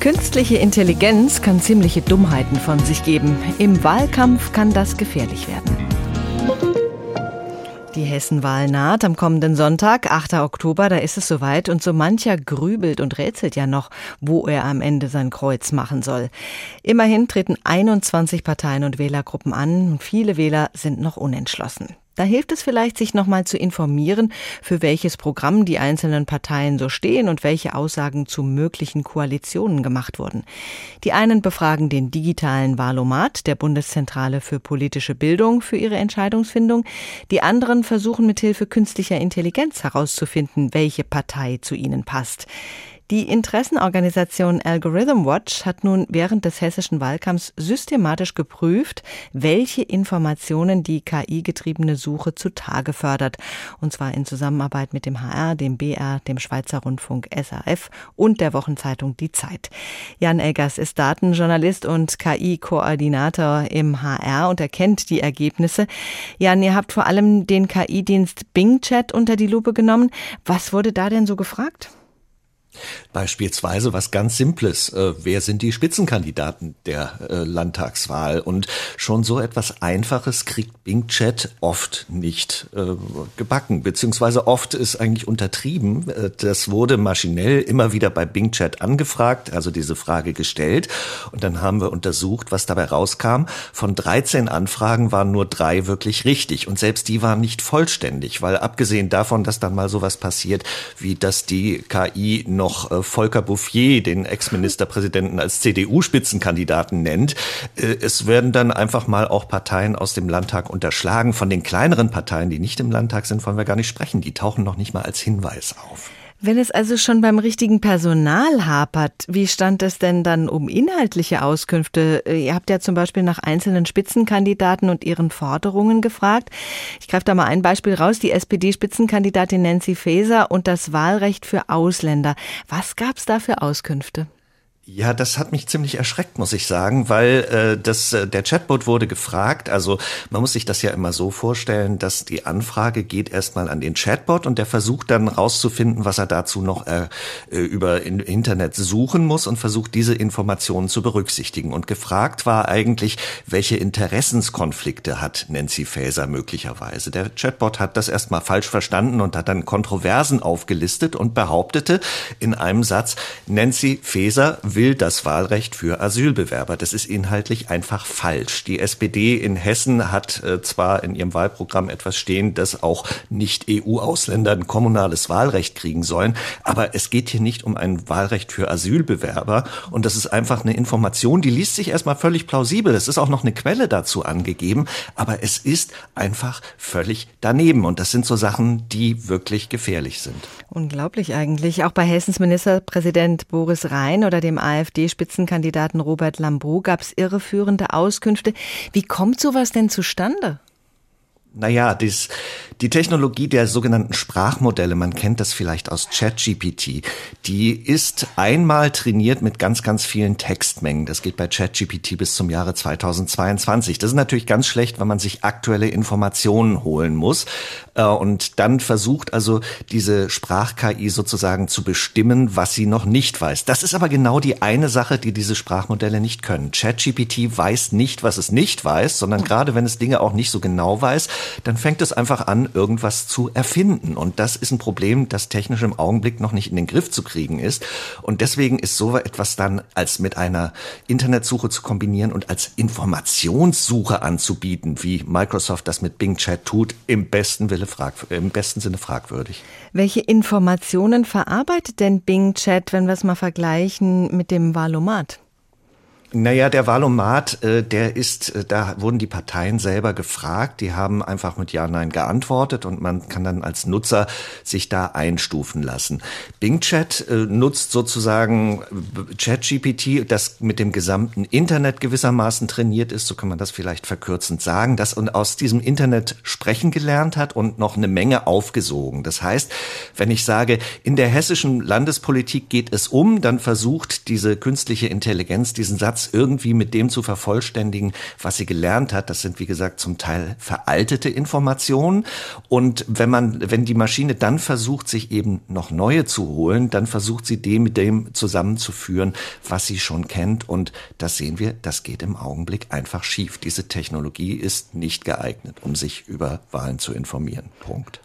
Künstliche Intelligenz kann ziemliche Dummheiten von sich geben. Im Wahlkampf kann das gefährlich werden. Die Hessenwahl naht am kommenden Sonntag, 8. Oktober, da ist es soweit und so mancher grübelt und rätselt ja noch, wo er am Ende sein Kreuz machen soll. Immerhin treten 21 Parteien und Wählergruppen an und viele Wähler sind noch unentschlossen. Da hilft es vielleicht, sich nochmal zu informieren, für welches Programm die einzelnen Parteien so stehen und welche Aussagen zu möglichen Koalitionen gemacht wurden. Die einen befragen den digitalen Wahlomat der Bundeszentrale für politische Bildung für ihre Entscheidungsfindung. Die anderen versuchen mithilfe künstlicher Intelligenz herauszufinden, welche Partei zu ihnen passt. Die Interessenorganisation Algorithm Watch hat nun während des hessischen Wahlkampfs systematisch geprüft, welche Informationen die KI-getriebene Suche zutage fördert. Und zwar in Zusammenarbeit mit dem HR, dem BR, dem Schweizer Rundfunk SAF und der Wochenzeitung Die Zeit. Jan Eggers ist Datenjournalist und KI-Koordinator im HR und erkennt die Ergebnisse. Jan, ihr habt vor allem den KI-Dienst Bing Chat unter die Lupe genommen. Was wurde da denn so gefragt? Beispielsweise was ganz Simples. Äh, wer sind die Spitzenkandidaten der äh, Landtagswahl? Und schon so etwas Einfaches kriegt Bing Chat oft nicht äh, gebacken, beziehungsweise oft ist eigentlich untertrieben. Äh, das wurde maschinell immer wieder bei Bing Chat angefragt, also diese Frage gestellt. Und dann haben wir untersucht, was dabei rauskam. Von 13 Anfragen waren nur drei wirklich richtig. Und selbst die waren nicht vollständig, weil abgesehen davon, dass dann mal sowas passiert, wie dass die KI noch äh, Volker Bouffier, den Ex-Ministerpräsidenten, als CDU-Spitzenkandidaten nennt. Äh, es werden dann einfach mal auch Parteien aus dem Landtag unterschlagen. Von den kleineren Parteien, die nicht im Landtag sind, wollen wir gar nicht sprechen. Die tauchen noch nicht mal als Hinweis auf. Wenn es also schon beim richtigen Personal hapert, wie stand es denn dann um inhaltliche Auskünfte? Ihr habt ja zum Beispiel nach einzelnen Spitzenkandidaten und ihren Forderungen gefragt. Ich greife da mal ein Beispiel raus. Die SPD-Spitzenkandidatin Nancy Faeser und das Wahlrecht für Ausländer. Was gab es da für Auskünfte? Ja, das hat mich ziemlich erschreckt, muss ich sagen, weil äh, das, äh, der Chatbot wurde gefragt. Also man muss sich das ja immer so vorstellen, dass die Anfrage geht erstmal an den Chatbot und der versucht dann rauszufinden, was er dazu noch äh, äh über in, Internet suchen muss und versucht diese Informationen zu berücksichtigen. Und gefragt war eigentlich, welche Interessenskonflikte hat Nancy Faeser möglicherweise. Der Chatbot hat das erstmal falsch verstanden und hat dann Kontroversen aufgelistet und behauptete in einem Satz, Nancy Faeser will das Wahlrecht für Asylbewerber. Das ist inhaltlich einfach falsch. Die SPD in Hessen hat äh, zwar in ihrem Wahlprogramm etwas stehen, dass auch Nicht-EU-Ausländer ein kommunales Wahlrecht kriegen sollen, aber es geht hier nicht um ein Wahlrecht für Asylbewerber und das ist einfach eine Information, die liest sich erstmal völlig plausibel. Es ist auch noch eine Quelle dazu angegeben, aber es ist einfach völlig daneben und das sind so Sachen, die wirklich gefährlich sind. Unglaublich eigentlich. Auch bei Hessens Ministerpräsident Boris Rhein oder dem AfD-Spitzenkandidaten Robert Lambrou gab es irreführende Auskünfte. Wie kommt sowas denn zustande? Naja, dies, die Technologie der sogenannten Sprachmodelle, man kennt das vielleicht aus ChatGPT, die ist einmal trainiert mit ganz, ganz vielen Textmengen. Das geht bei ChatGPT bis zum Jahre 2022. Das ist natürlich ganz schlecht, wenn man sich aktuelle Informationen holen muss äh, und dann versucht also diese Sprach-KI sozusagen zu bestimmen, was sie noch nicht weiß. Das ist aber genau die eine Sache, die diese Sprachmodelle nicht können. ChatGPT weiß nicht, was es nicht weiß, sondern gerade wenn es Dinge auch nicht so genau weiß, dann fängt es einfach an, irgendwas zu erfinden. Und das ist ein Problem, das technisch im Augenblick noch nicht in den Griff zu kriegen ist. Und deswegen ist so etwas dann als mit einer Internetsuche zu kombinieren und als Informationssuche anzubieten, wie Microsoft das mit Bing Chat tut, im besten Wille frag, im besten Sinne fragwürdig. Welche Informationen verarbeitet denn Bing Chat, wenn wir es mal vergleichen mit dem Valomat? Naja, der Wahlomat, äh, der ist, äh, da wurden die Parteien selber gefragt, die haben einfach mit Ja, Nein geantwortet und man kann dann als Nutzer sich da einstufen lassen. Bing Chat äh, nutzt sozusagen ChatGPT, das mit dem gesamten Internet gewissermaßen trainiert ist, so kann man das vielleicht verkürzend sagen, das und aus diesem Internet sprechen gelernt hat und noch eine Menge aufgesogen. Das heißt, wenn ich sage, in der hessischen Landespolitik geht es um, dann versucht diese künstliche Intelligenz diesen Satz Satz irgendwie mit dem zu vervollständigen, was sie gelernt hat. Das sind, wie gesagt, zum Teil veraltete Informationen. Und wenn man, wenn die Maschine dann versucht, sich eben noch neue zu holen, dann versucht sie dem mit dem zusammenzuführen, was sie schon kennt. Und das sehen wir, das geht im Augenblick einfach schief. Diese Technologie ist nicht geeignet, um sich über Wahlen zu informieren. Punkt.